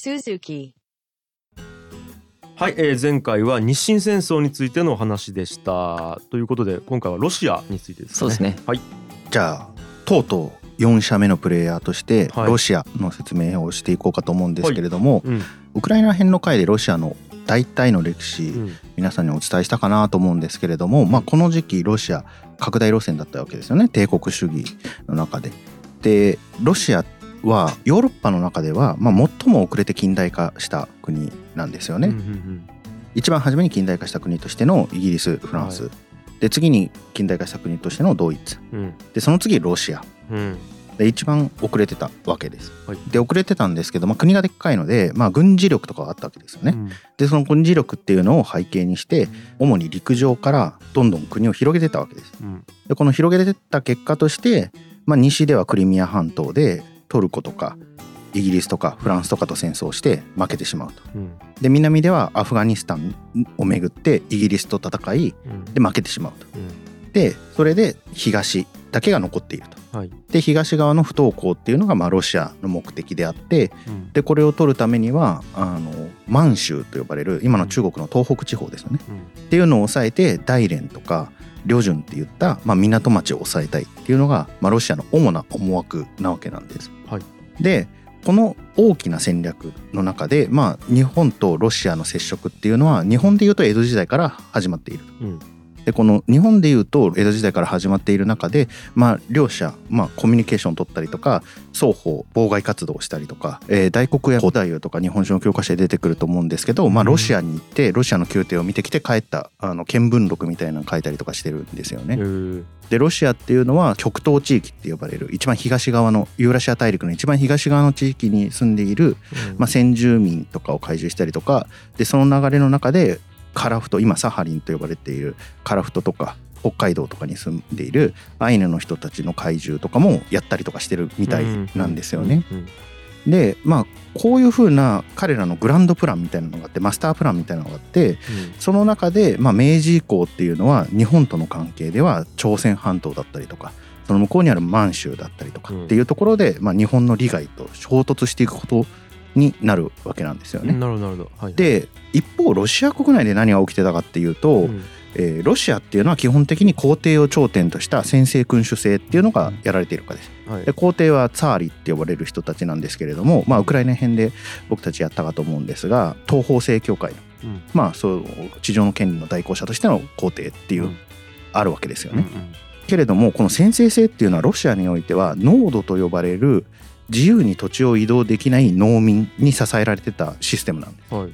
Suzuki. はい、えー前回は日清戦争についてのお話でした。ということで今回はロシアについてですね。そうですね。はい。じゃあとうとう4社目のプレイヤーとしてはい。ロシアの説明をしていこうかと思うんですけれども、うん。ウクライナ編の回でロシアの大体の歴史、うん。皆さんにお伝えしたかなと思うんですけれども、まあ、この時期ロシア拡大路線だったわけですよね。帝国主義の中で。でロシアはヨーロッパの中では、まあ、最も遅れて近代化した国なんですよね。うんうん一番初めに近代化した国としてのイギリスフランス、はで次に近代化した国としてのドイツ。うん。でその次ロシア。うん。で一番遅れてたわけです。はい。で遅れてたんですけど、まあ、国がでっかいので、まあ、軍事力とかはあったわけですよね。うん。でその軍事力っていうのを背景にして主に陸上からどんどん国を広げてたわけです。うん。でこの広げてった結果として、まあ、西ではクリミア半島でトルコとかイギリスとかフランスとかと戦争して負けてしまうと。うんで南ではアフガニスタンをめぐってイギリスと戦いうんで負けてしまうと。うんでそれで東だけが残っていると。はい。で東側の不登校っていうのがまあロシアの目的であってうん。でこれを取るためにはあの満州と呼ばれる今の中国の東北地方ですよね、うん。っていうのを抑えて大連とか旅順っていった、まあ、港町を抑えたいっていうのが、まあ、ロシアの主な思惑なわけなんです。はい。でこの大きな戦略の中で、まあ、日本とロシアの接触っていうのは日本でいうと江戸時代から始まっている。うんでこの日本でいうと江戸時代から始まっている中で、まあ、両者、まあ、コミュニケーションを取ったりとか双方妨害活動をしたりとか、えー大黒や古代とか日本史の教科書で出てくると思うんですけど、まあ、ロシアに行ってロシアの宮廷を見てきて帰ったあの見聞録みたいなの書いたりとかしてるんですよへね。ー。でロシアっていうのは極東地域って呼ばれる一番東側のユーラシア大陸の一番東側の地域に住んでいるうん。まあ、先住民とかを懐柔したりとかでその流れの中でカラフト今サハリンと呼ばれているカラフトとか北海道とかに住んでいるアイヌの人たちの怪獣とかもやったりとかしてるみたいなんですよね。うんうんでまあこういうふうな彼らのグランドプランみたいなのがあってマスタープランみたいなのがあってその中で、まあ、明治以降っていうのは日本との関係では朝鮮半島だったりとかその向こうにある満州だったりとかっていうところで、まあ、日本の利害と衝突していくことになるわけなんですよね。うんなるほどなるほど。はいで一方ロシア国内で何が起きてたかっていうと、うん。えーロシアっていうのは基本的に皇帝を頂点とした専制君主制っていうのがやられているからです。はい。で皇帝はツァーリって呼ばれる人たちなんですけれども、まあ、ウクライナ編で僕たちやったかと思うんですが東方正教会の、うん。まあそう地上の権利の代行者としての皇帝っていう、うん。あるわけですよね。うんうんけれどもこの先制制っていうのはロシアにおいては農土と呼ばれる自由に土地を移動できない農民に支えられてたシステムなんです。はい。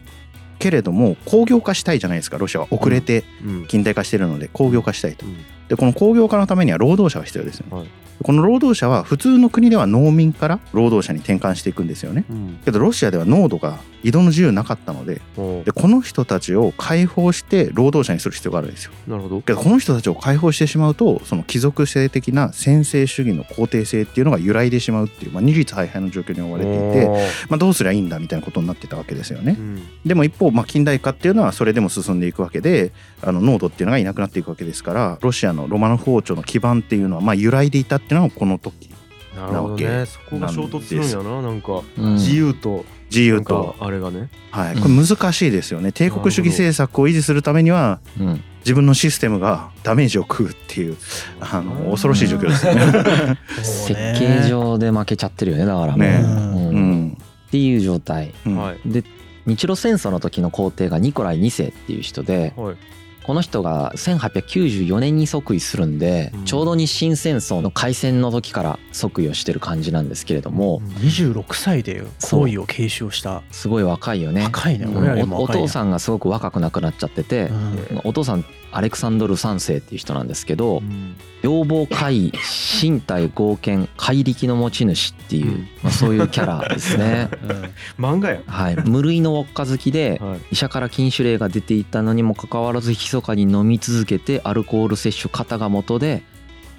けれども工業化したいじゃないですかロシアは。遅れてうん。近代化してるので工業化したいと。うんでこの工業化のためには労働者が必要ですよね。はいこの労働者は普通の国では農民から労働者に転換していくんですよね。うんけどロシアでは農土が移動の自由なかったのででこの人たちを解放して労働者にする必要があるんですよ。なるほどけどこの人たちを解放してしまうとその貴族性的な専制主義の皇帝性っていうのが揺らいでしまうっていう、まあ、二律背反の状況に追われていて、まあ、どうすりゃいいんだみたいなことになってたわけですよねう。んでも一方、まあ、近代化っていうのはそれでも進んでいくわけであの濃度っていうのがいなくなっていくわけですからロシアのロマノフ王朝の基盤っていうのはまあ揺らいでいたっていうのはこの時なるほどね。そこが衝突するんやななんか。うん。自由と自由と、あれがね。はい、これ難しいですよね。帝国主義政策を維持するためにはうん。自分のシステムがダメージを食うっていうあの恐ろしい状況ですよ ね。設計上で負けちゃってるよねだからもう、ね。うん。っうん。ていう状態。うん。はい。で日露戦争の時の皇帝がニコライ2世っていう人ではいこの人が1894年に即位するんで、うん。ちょうど日清戦争の開戦の時から即位をしてる感じなんですけれども、26歳で皇位を継承した。すごい若いよね。若いねうん。俺らよお父さんがすごく若くなくなっちゃってて、うん。お父さんアレクサンドル3世っていう人なんですけど、うん。要望怪異身体合憲怪力の持ち主っていう、うん。まあ、そういうキャラですね。漫画や。はい、無類のウォッカ好きではい。医者から禁酒令が出ていたのにもかかわらず密かに飲み続けてアルコール摂取型が元で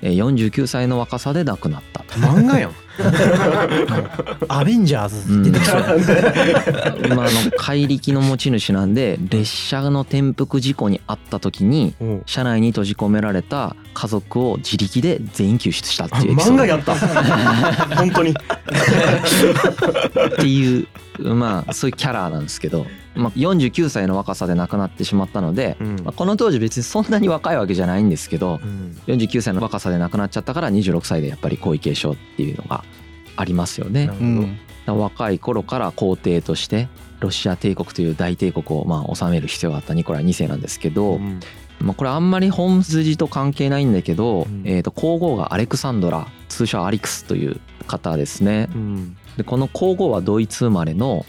えー49歳の若さで亡くなった。漫画やん。アベンジャーズ出てきそうやまあ、あの怪力の持ち主なんで列車の転覆事故に遭った時にうん。車内に閉じ込められた家族を自力で全員救出したっていう漫画やった。本当に。っていうまあそういうキャラなんですけど、まあ、49歳の若さで亡くなってしまったので、うん。まあ、この当時別にそんなに若いわけじゃないんですけどうん。49歳の若さで亡くなっちゃったから26歳でやっぱり皇位継承っていうのがありますよね。若い頃から皇帝としてロシア帝国という大帝国をまあ治める必要があったニコライ2世なんですけど、うん。まあ、これあんまり本筋と関係ないんだけど、うん。えー、と皇后がアレクサンドラ通称アリクスという方ですね。うんでこの皇后はドイツ生まれの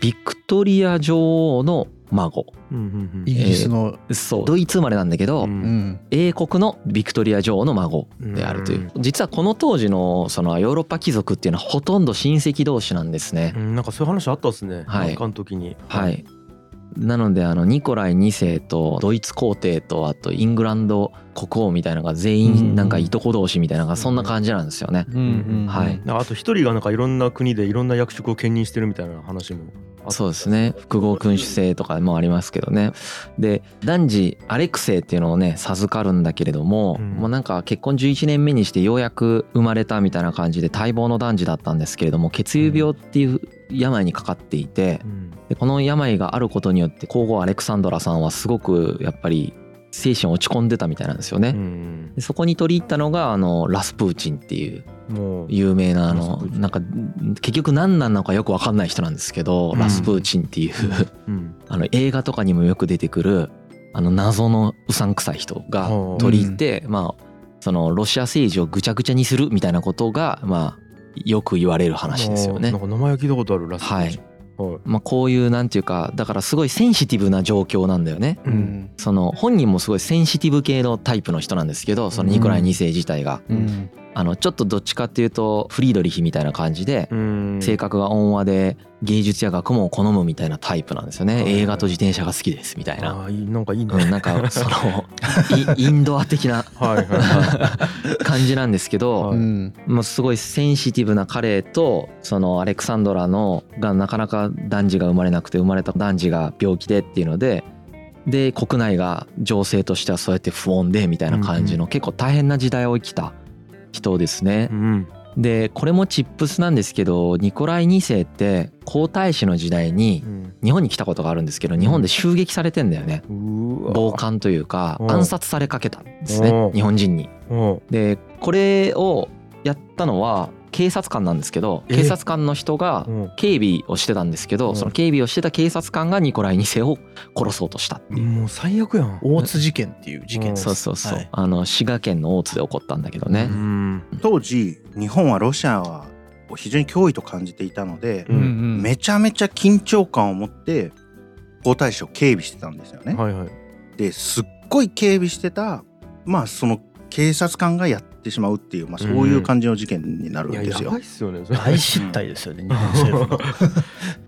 ビクトリア女王の孫。うんうんイギリスの、そう。ドイツ生まれなんだけど、うん。うん。英国のビクトリア女王の孫であるという。実はこの当時のそのヨーロッパ貴族っていうのはほとんど親戚同士なんですね。う。ん。なんかそういう話あったっすね。はい。なんかの時に。はい、なのであのニコライ2世とドイツ皇帝とあとイングランド国王みたいなのが全員なんかいとこ同士みたいなのがそんな感じなんですよね。はい。あと一人がなんかいろんな国でいろんな役職を兼任してるみたいな話もそうですね。複合君主制とかもありますけどね。で男児アレクセイっていうのをね授かるんだけれども、うん。もうなんか結婚11年目にしてようやく生まれたみたいな感じで待望の男児だったんですけれども血友病っていう病にかかっていてうん。でこの病があることによって皇后アレクサンドラさんはすごくやっぱり精神落ち込んでたみたいなんですよね。うんでそこに取り入ったのがあのラスプーチンっていう有名なあのなんか結局何なのかよく分かんない人なんですけど、うん。ラスプーチンっていううん。あの映画とかにもよく出てくるあの謎のうさんくさい人がはあ取り入って、まあそのロシア政治をぐちゃぐちゃにするみたいなことがまあよく言われる話ですよね。なん。か名前は聞いたことあるらしいはい。はい。まあ、こういうなんていうかだからすごいセンシティブな状況なんだよね。ううん。んその本人もすごいセンシティブ系のタイプの人なんですけどそのニコライ2世自体が、うんあのちょっとどっちかっていうとフリードリヒみたいな感じでうん。性格が温和で芸術や学問を好むみたいなタイプなんですよね。映画と自転車が好きですみたいな。あなんかいいね。うん、なんかその イインドア的なはいはいは 感じなんですけど、はい。うん。もうすごいセンシティブな彼とそのアレクサンドラのがなかなか男児が生まれなくて生まれた男児が病気でっていうのでで国内が情勢としてはそうやって不穏でみたいな感じの結構大変な時代を生きた人ですねい。うんでこれもチップスなんですけどニコライ2世って皇太子の時代にうん日本に来たことがあるんですけど日本で襲撃されてんだよね。暴漢というかうん暗殺されかけたんですねうん日本人に。うんでこれをやったのは警察官なんですけどえ？警察官の人がうん。警備をしてたんですけうん。どその警備をしてた警察官がニコライ2世を殺そうとしたっていう。もう最悪やん。大津事件っていう事件です。そうそうそう、はい。あの滋賀県の大津で起こったんだけどね、うん。当時日本はロシアは非常に脅威と感じていたので、うんうん。めちゃめちゃ緊張感を持って皇太子を警備してたんですよね。はいはい。ですっごい警備してたまあその警察官がやってしまうっていう、まあ、そういう感じの事件になるんですよ。やばいっすよね大失態ですよね日本 政府の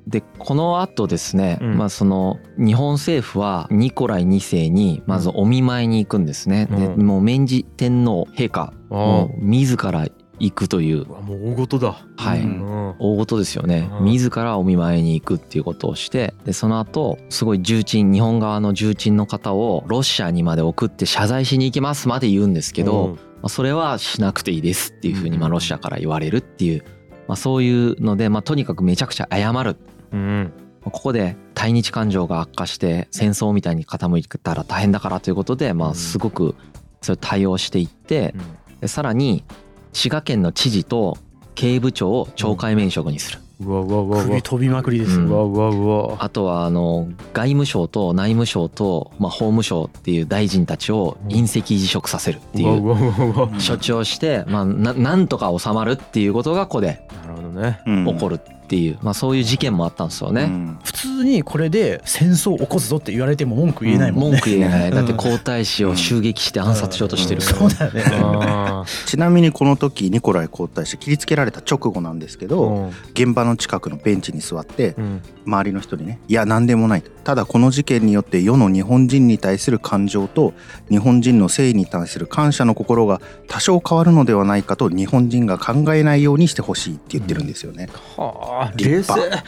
でこの後ですね、うん。まあその日本政府はニコライ2世にまずお見舞いに行くんですね、でうん。もう明治天皇陛下あ。もう自ら行くという。あもう大事だ。はい、うんうん。大事ですよね。うん。自らお見舞いに行くっていうことをしてでその後すごい重鎮日本側の重鎮の方をロシアにまで送って謝罪しに行きますまで言うんですけど、うんまあそれはしなくていいですっていうふうにまあうんロシアから言われるっていう、まあ、そういうので、まあ、とにかくめちゃくちゃ謝る。うんここで対日感情が悪化して戦争みたいに傾いたら大変だからということで、まあ、うん。すごくそれ対応していってでさらに滋賀県の知事と警部長を懲戒免職にする。うわうわうわ首飛びまくりですよ、うんうわうわうわ。あとはあの外務省と内務省と、まあ、法務省っていう大臣たちを隕石辞職させるっていう処置をして、まあ、ななんとか収まるっていうことがここでなるほどね。うん。起こるっていう、まあ、そういう事件もあったんですよね。うん。普通にこれで戦争を起こすぞって言われても文句言えないもんね。文句言えない。うん。だって皇太子を襲撃して暗殺しようとしてる。から。そうだよね。あ ちなみにこの時ニコライ皇太子切りつけられた直後なんですけーど、うん。現場の近くのベンチに座ってうん。周りの人にね「いや何でもない」ただこの事件によって世の日本人に対する感情と日本人の誠意に対する感謝の心が多少変わるのではないかと日本人が考えないようにしてほしいって言ってるんですよね。はあ立冷静。派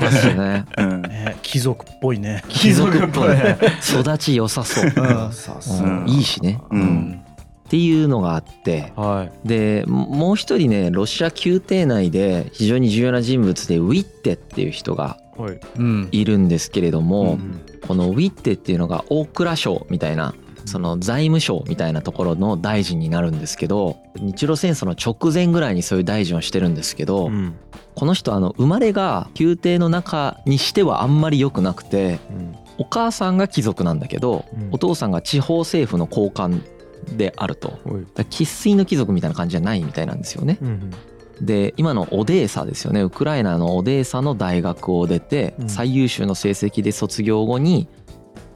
ですよね。うん。ね貴族っぽいね。貴族っぽい。育ち良さそう。うん。さうん。いいしね。うん。うん。っていうのがあって。はい。でももう一人ねロシア宮廷内で非常に重要な人物でウィッテっていう人がはい。るんですけれども、うん。このウィッテっていうのが大蔵省みたいなその財務省みたいなところの大臣になるんですけど日露戦争の直前ぐらいにそういう大臣をしてるんですけど、うん。この人あの生まれが宮廷の中にしてはあんまり良くなくてうん。お母さんが貴族なんだけど、うん。お父さんが地方政府の高官であると。生粋の貴族みたいな感じじゃないみたいなんですよね。うん。で今のオデーサですよね。ウクライナのオデーサの大学を出てうん。最優秀の成績で卒業後に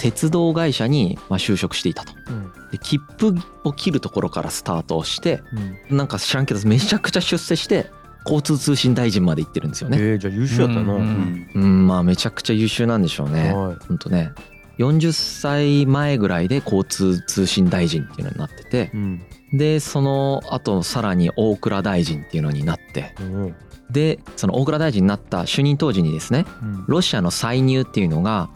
鉄道会社にまあ就職していたと。うん。で切符を切るところからスタートをしてうん。なんか知らんけどめちゃくちゃ出世して交通通信大臣まで行ってるんですよね。えーじゃあ優秀やったな。ううんん。うん。まあめちゃくちゃ優秀なんでしょうね。はい。ほんとね。40歳前ぐらいで交通通信大臣っていうのになっててうん。でその後さらに大蔵大臣っていうのになってうんでその大蔵大臣になった就任当時にですねうん。ロシアの歳入っていうのが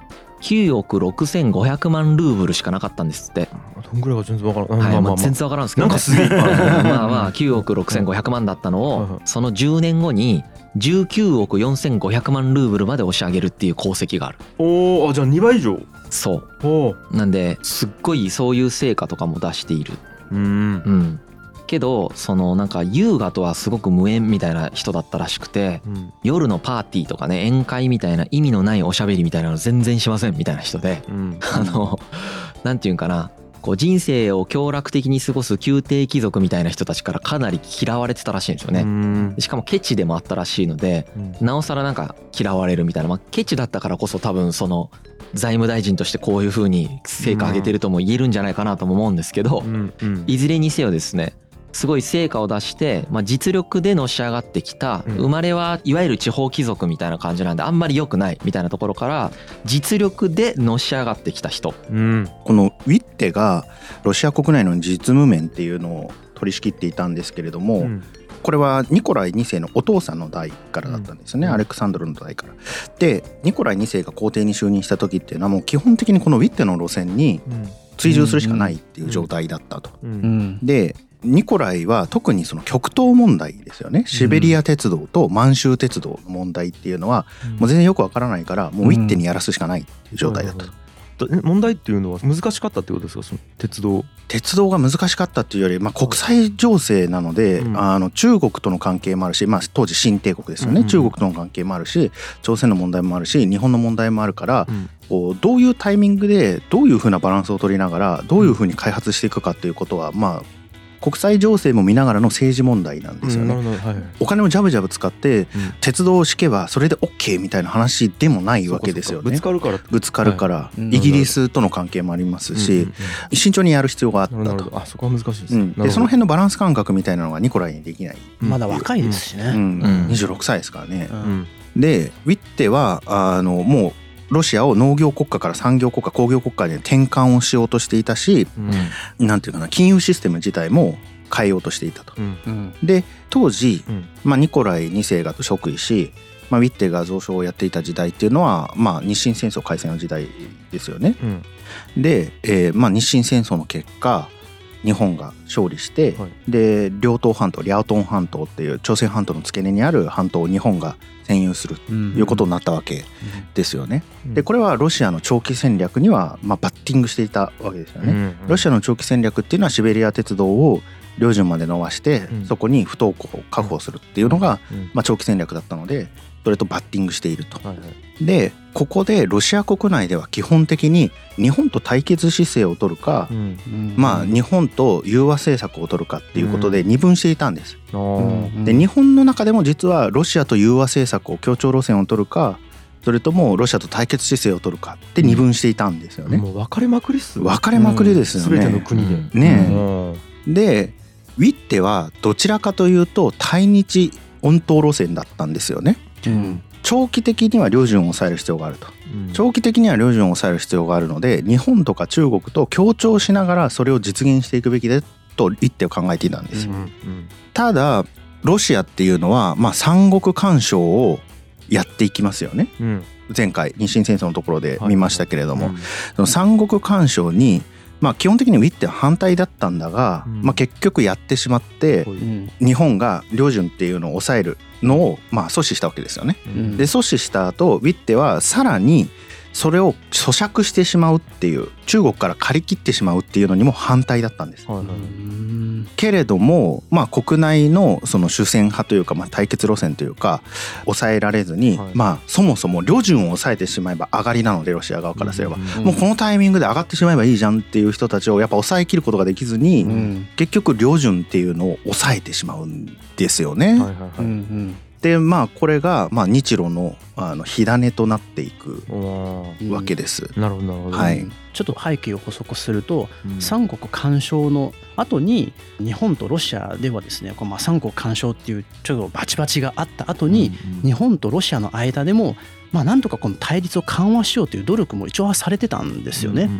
9億6500万ルーブルしかなかったんですって、どんぐらいか全然わからん。はいまあ、全然わからんですけど、ね、なんかすげえ。まあまあ9億6500万だったのをその10年後に19億4500万ルーブルまで押し上げるっていう功績がある。おお、あじゃあ2倍以上？そう。おお。なんですっごいそういう成果とかも出している。うん。うんけどそのなんか優雅とはすごく無縁みたいな人だったらしくてうん。夜のパーティーとかね宴会みたいな意味のないおしゃべりみたいなの全然しませんみたいな人でうん。あのなんていうんかなこう人生を享楽的に過ごす宮廷貴族みたいな人たちからかなり嫌われてたらしいんですようね。ん。しかもケチでもあったらしいのでうんなおさらなんか嫌われるみたいな、まあ、ケチだったからこそ多分その財務大臣としてこういう風に成果上げてるとも言えるんじゃないかなとも思うんですけどうん。うん。いずれにせよですねすごい成果を出して、まあ、実力でのし上がってきたうん生まれはいわゆる地方貴族みたいな感じなんであんまり良くないみたいなところから実力でのし上がってきた人うん。このウィッテがロシア国内の実務面っていうのを取り仕切っていたんですけれども、うん。これはニコライ2世のお父さんの代からだったんですよね、うんアレクサンドルの代から。でニコライ2世が皇帝に就任した時っていうのはもう基本的にこのウィッテの路線に追従するしかないっていう状態だったと。う。うんんでニコライは特にその極東問題ですよね。シベリア鉄道と満州鉄道の問題っていうのはもう全然よくわからないからもうウィッテにやらすしかないっていう状態だった問題っていうのは難しかったってことですか？その鉄道。鉄道が難しかったっていうより、まあ、国際情勢なので、うん。あの中国との関係もあるし、まあ、当時新帝国ですよね、うんうん。中国との関係もあるし朝鮮の問題もあるし日本の問題もあるからうん。こうどういうタイミングでどういうふうなバランスを取りながらどういうふうに開発していくかっていうことはまあ国際情勢も見ながらの政治問題なんですよね。お金をジャブジャブ使ってうん。鉄道を敷けばそれで OK みたいな話でもないわけですよね。ぶつかるから。ぶつかるから、い。イギリスとの関係もありますし、慎重にやる必要があったと。あそこは難しいですでその辺のバランス感覚みたいなのがニコライにできない、まだ若いですしね。うん。うん。26歳ですからね。でウィッテはあのもうロシアを農業国家から産業国家工業国家に転換をしようとしていたしうん。なんていうかな金融システム自体も変えようとしていたと。うん。うんで当時、うん。まあ、ニコライ2世が即位し、まあ、ウィッテが蔵書をやっていた時代っていうのは、まあ、日清戦争開戦の時代ですよね。うん。で、えーまあ、日清戦争の結果日本が勝利して、はい。で両東半島リャオトン半島っていう朝鮮半島の付け根にある半島を日本が占有するとうん。いうことになったわけですよね。うん。でこれはロシアの長期戦略には、まあ、バッティングしていたわけですよね。うんロシアの長期戦略っていうのはシベリア鉄道を領順まで伸ばして、うん。そこに不登校を確保するっていうのが、うん。まあ、長期戦略だったのでそれとバッティングしていると。はいはい。でここでロシア国内では基本的に日本と対決姿勢を取るか、うん。まあ日本と融和政策を取るかっていうことで二分していたんです。あー。で日本の中でも実はロシアと融和政策を協調路線を取るかそれともロシアと対決姿勢を取るかって二分していたんですよね。もう分かれまくりっす分かれまくりですよ全てのね。国で、ねうん。でウィッテはどちらかというと対日温当路線だったんですよね。うん長期的には領事を抑える必要があると。うん。長期的には領事を抑える必要があるので日本とか中国と協調しながらそれを実現していくべきでと一手を考えていたんですよ。うんうん。ただロシアっていうのは、まあ、三国干渉をやっていきますよね。うん。前回日清戦争のところで見ましたけれども、うんその三国干渉に、まあ、基本的にウィッテは反対だったんだが、うん。まあ、結局やってしまって日本が領準っていうのを抑えるのを、まあ、阻止したわけですよね。うん。で阻止した後ウィッテはさらにそれを咀嚼してしまうっていう中国から借り切ってしまうっていうのにも反対だったんです。はいはい。うんけれども、まあ、国内のその主戦派というか、まあ、対決路線というか抑えられずに、はい。まあ、そもそも旅順を抑えてしまえば上がりなのでロシア側からすれば、うん。もうこのタイミングで上がってしまえばいいじゃんっていう人たちをやっぱ抑えきることができずに、うん。結局旅順っていうのを抑えてしまうんですよね。はいはいはい。うんでまあこれが、まあ、日露のあの火種となっていくうん。わけです。なるほどなるほど。はい。ちょっと背景を補足するとうん。三国干渉の後に日本とロシアではですねこうまあ三国干渉っていうちょっとバチバチがあった後に日本とロシアの間でもまあなんとかこの対立を緩和しようという努力も一応はされてたんですよね。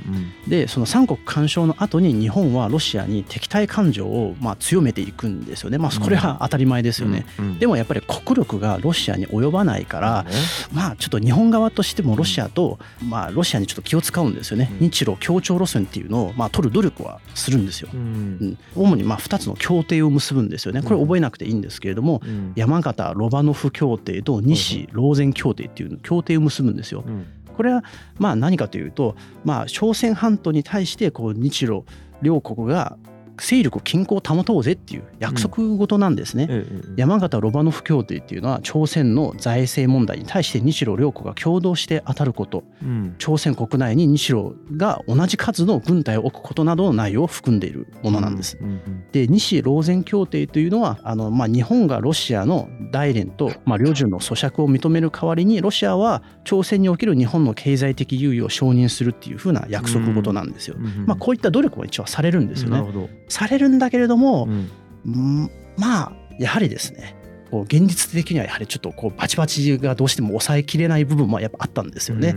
でその三国干渉の後に日本はロシアに敵対感情をまあ強めていくんですよね。まあこれは当たり前ですよね。でももやっぱり国力がロシアに及ばないから、まあちょっと日本側としてもロシアと、まあロシアにちょっと気を使うんですよね。うん日露協調路線っていうのをまあ取る努力はするんですよ。ううんん、主にまあ2つの協定を結ぶんですよね。これ覚えなくていいんですけれども、うん山形ロバノフ協定と西ローゼン協定っていう協定を結ぶんですよ。うんこれはまあ何かというと、まあ、朝鮮半島に対してこう日露両国が勢力均衡を保とうぜっていう約束事なんですね。ええええ山形ロバノフ協定っていうのは朝鮮の財政問題に対して日露両国が共同して当たることうん朝鮮国内に日露が同じ数の軍隊を置くことなどの内容を含んでいるものなんです。うんうんで西ローゼン協定というのはあの、まあ、日本がロシアの大連と、まあ、領事の租借を認める代わりにロシアは朝鮮における日本の経済的優位を承認するっていうふうな約束事なんですよ。うんうんまあ、こういった努力も一応されるんですよね。されるんだけれどもう、ん。うんまあやはりですねこう現実的にはやはりちょっとこうバチバチがどうしても抑えきれない部分もやっぱあったんですよね。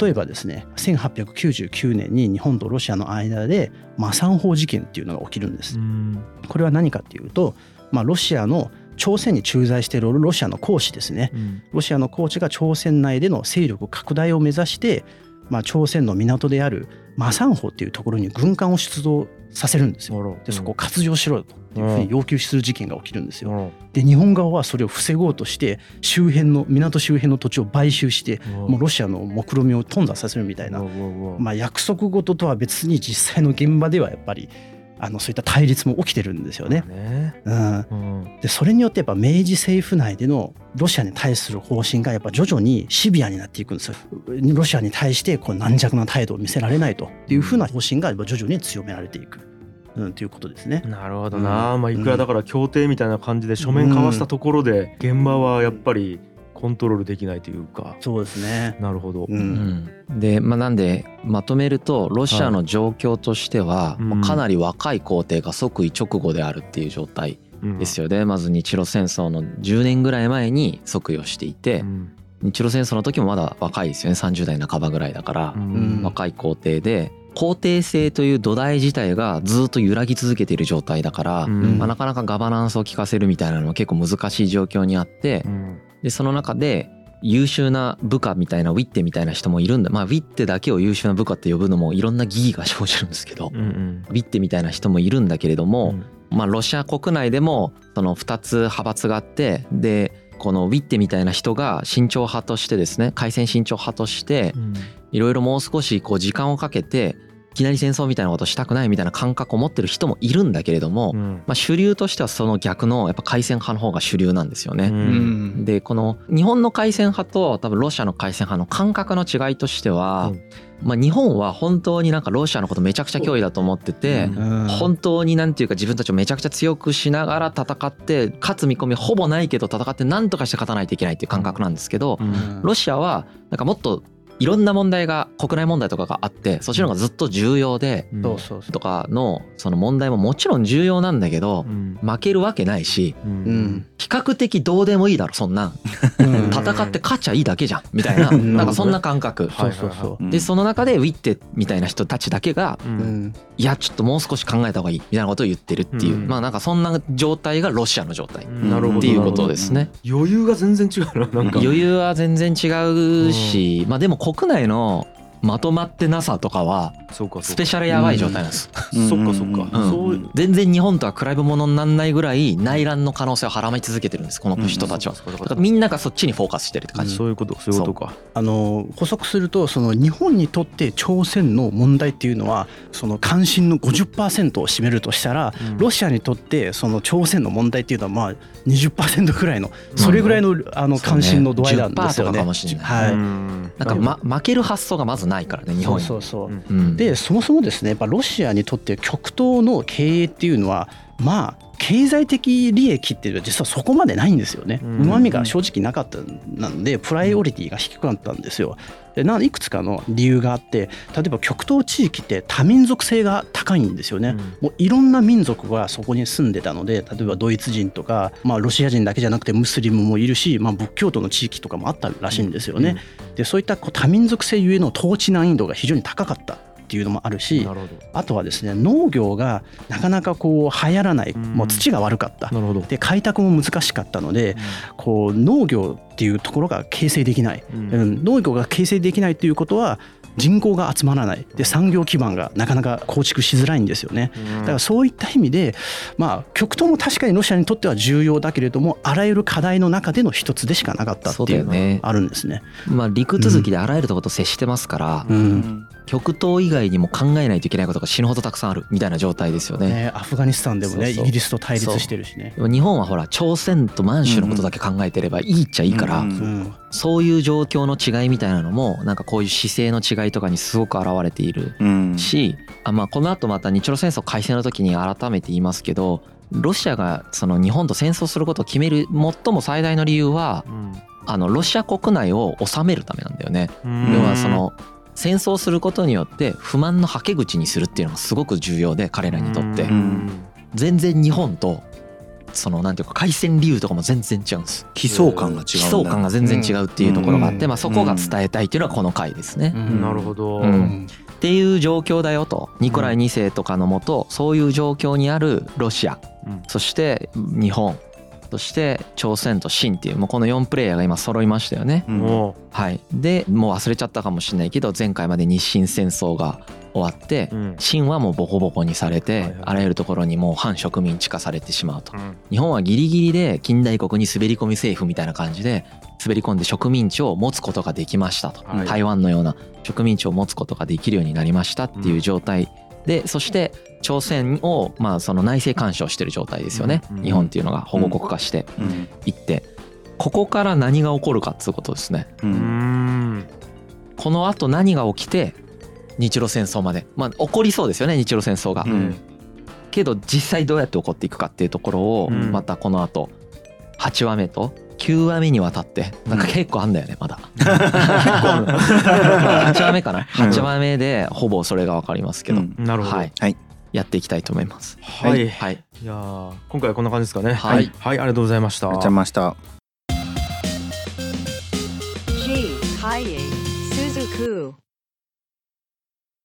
例えばですね1899年に日本とロシアの間でマサン法事件っていうのが起きるんです。う。ん。これは何かっていうと、まあ、ロシアの朝鮮に駐在しているロシアの公使ですね。うん。ロシアの公使が朝鮮内での勢力拡大を目指して、まあ、朝鮮の港であるマサンホっていうところに軍艦を出動させるんですよ。でそこを活用しろよというふうに要求する事件が起きるんですよ。うん。で日本側はそれを防ごうとして周辺の港周辺の土地を買収してもうロシアの目論見みを頓挫させるみたいな。まあ、約束事とは別に実際の現場ではやっぱりあのそういった対立も起きてるんですよね。ね。うん、うん。でそれによってやっぱ明治政府内でのロシアに対する方針がやっぱ徐々にシビアになっていくんですよ。ロシアに対してこう軟弱な態度を見せられないというふうな方針がやっぱ徐々に強められていく、うん、ということですね。なるほどな、うん。まあいくらだから協定みたいな感じで書面交わしたところで現場はやっぱりコントロールできないというか。そうですね。なるほど、う、うん。んで、まあ、なんでまとめるとロシアの状況としては、うんもうかなり若い皇帝が即位直後であるっていう状態うんですよね、まず日露戦争の10年ぐらい前に即位をしていて、うん。日露戦争の時もまだ若いですよね。30代半ばぐらいだからう、ん。若い皇帝で皇帝制という土台自体がずっと揺らぎ続けている状態だから、うん。まあ、なかなかガバナンスを効かせるみたいなのも結構難しい状況にあってうんでその中で優秀な部下みたいなウィッテみたいな人もいるんだ。まあウィッテだけを優秀な部下って呼ぶのもいろんな疑義が生じるんですけど、うんうん。ウィッテみたいな人もいるんだけれども、うん。まあ、ロシア国内でもその2つ派閥があってでこのウィッテみたいな人が慎重派としてですね開戦慎重派としてうん。いろいろもう少しこう時間をかけてきなり戦争みたいなことしたくないみたいな感覚を持ってる人もいるんだけれども、うん。まあ、主流としてはその逆のやっぱ開戦派の方が主流なんですよね。うん。でこの日本の開戦派と多分ロシアの開戦派の感覚の違いとしては、うん。まあ、日本は本当になんかロシアのことめちゃくちゃ脅威だと思ってて、うん。本当になんていうか自分たちをめちゃくちゃ強くしながら戦って勝つ見込みほぼないけど戦って何とかして勝たないといけないっていう感覚なんですけど、うん。ロシアはなんかもっといろんな問題が国内問題とかがあってそっちの方がずっと重要でとかのその問題ももちろん重要なんだけどうん。負けるわけないし比較的どうでもいいだろそんなん。うん。戦って勝っちゃいいだけじゃんみたいな。うん。なんかそんな感覚。でその中でウィッテみたいな人たちだけがいやちょっともう少し考えた方がいいみたいなことを言ってるっていう、うん。まあなんかそんな状態がロシアの状態っなるほどていうことですね。余裕が全然違うななんか。余裕は全然違うし、まあでも国内のまとまってなさとかはスペシャルやばい状態なんです。そっかそっか。うん。そう全然日本とは比べ物にならないぐらい内乱の可能性をはらみ続けてるんですこの人たちは。みんながそっちにフォーカスしてるって感じ。そういうことそういうことか。あの補足するとその日本にとって朝鮮の問題っていうのはその関心の50%を占めるとしたら、うん。ロシアにとってその朝鮮の問題っていうのはまあ20%ぐらいのそれぐらいのあの関心の度合いなんですよ10%とね。かかもしれない。はい、うん。なんか、ま、負ける発想がまずないからね日本に。そう。そうそう。うん。うん。でそもそもですねやっぱロシアにとって極東の経営っていうのはまあ経済的利益っていうのは実はそこまでないんですよね。ううんまみが正直なかったなんでプライオリティが低くなったんですよ。でないくつかの理由があって例えば極東地域って多民族性が高いんですよね。もういろんな民族がそこに住んでたので例えばドイツ人とか、まあ、ロシア人だけじゃなくてムスリムもいるし、まあ、仏教徒の地域とかもあったらしいんですよね。でそういったこう多民族性ゆえの統治難易度が非常に高かったっていうのもあるしあとはですね農業がなかなかこう流行らないうん。もう土が悪かった。で開拓も難しかったのでこう農業っていうところが形成できない、うん。うん、農業が形成できないということは人口が集まらない。で産業基盤がなかなか構築しづらいんですよね。だからそういった意味で、まあ、極東も確かにロシアにとっては重要だけれどもあらゆる課題の中での一つでしかなかったっていうのがあるんですね。まあ陸続きであらゆるところと接してますから、うん極東以外にも考えないといけないことが死ぬほどたくさんあるみたいな状態ですよね。ね、アフガニスタンでもねそうそうイギリスと対立してるしね。日本はほら朝鮮と満州のことだけ考えてればいいっちゃいいから、うんうんそういう状況の違いみたいなのもなんかこういう姿勢の違いとかにすごく現れているうんし、あまあこの後また日露戦争開戦の時に改めて言いますけどロシアがその日本と戦争することを決める最も最大の理由はあのロシア国内を治めるためなんだよね。うん要はその戦争することによって不満のはけ口にするっていうのがすごく重要で彼らにとって。うん。全然日本とそのなんていうか開戦理由とかも全然違うんです。悲壮感が違う悲壮感が全然違うっていうところがあって、うん。まあ、そこが伝えたいっていうのはこの回ですね。うん。なるほど、うん。っていう状況だよとニコライ2世とかのもとそういう状況にあるロシア。うん。そして日本そして朝鮮と清っていうもうこの4プレイヤーが今揃いましたよね。うん。もはい、でもう忘れちゃったかもしれないけど前回まで日清戦争が終わってう、うん。清はもうボコボコにされはいてはい。あらゆるところにもう反植民地化されてしまうと。うん。日本はギリギリで近代国に滑り込み政府みたいな感じで滑り込んで植民地を持つことができましたと、はい。台湾のような植民地を持つことができるようになりましたっていう状態でそして朝鮮をまあその内政干渉してる状態ですよね、うん日本っていうのが保護国化してうん。いってここから何が起こるかっつうことですね。このあと何が起きて日露戦争まで。まあ起こりそうですよね日露戦争が、うん。けど実際どうやって起こっていくかっていうところをうん。またこの後8話目と9話目にわたってなんか結構あんだよねまだ。結構ある8話目かな。8話目でほぼそれが分かりますけど、うん。なるほど。はい、はい。やっていきたいと思います。はい、はい。い。やー今回はこんな感じですかね。はい。はい、ありがとうございました。ありがとうございました。G. Kaye Suzuku.